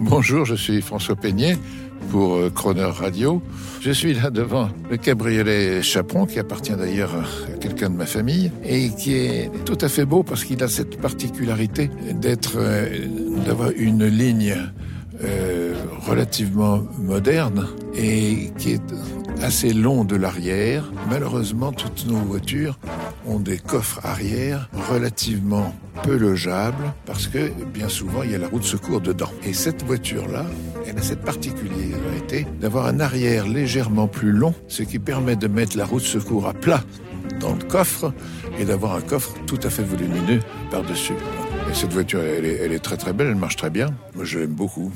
Bonjour, je suis François Peignet pour euh, Croner Radio. Je suis là devant le cabriolet Chaperon, qui appartient d'ailleurs à quelqu'un de ma famille, et qui est tout à fait beau parce qu'il a cette particularité d'être, euh, d'avoir une ligne euh, relativement moderne et qui est assez long de l'arrière. Malheureusement, toutes nos voitures ont des coffres arrière relativement peu logeables parce que bien souvent il y a la roue de secours dedans. Et cette voiture-là, elle a cette particularité d'avoir un arrière légèrement plus long, ce qui permet de mettre la roue de secours à plat dans le coffre et d'avoir un coffre tout à fait volumineux par-dessus. Et cette voiture, elle est, elle est très très belle, elle marche très bien. Moi, je l'aime beaucoup.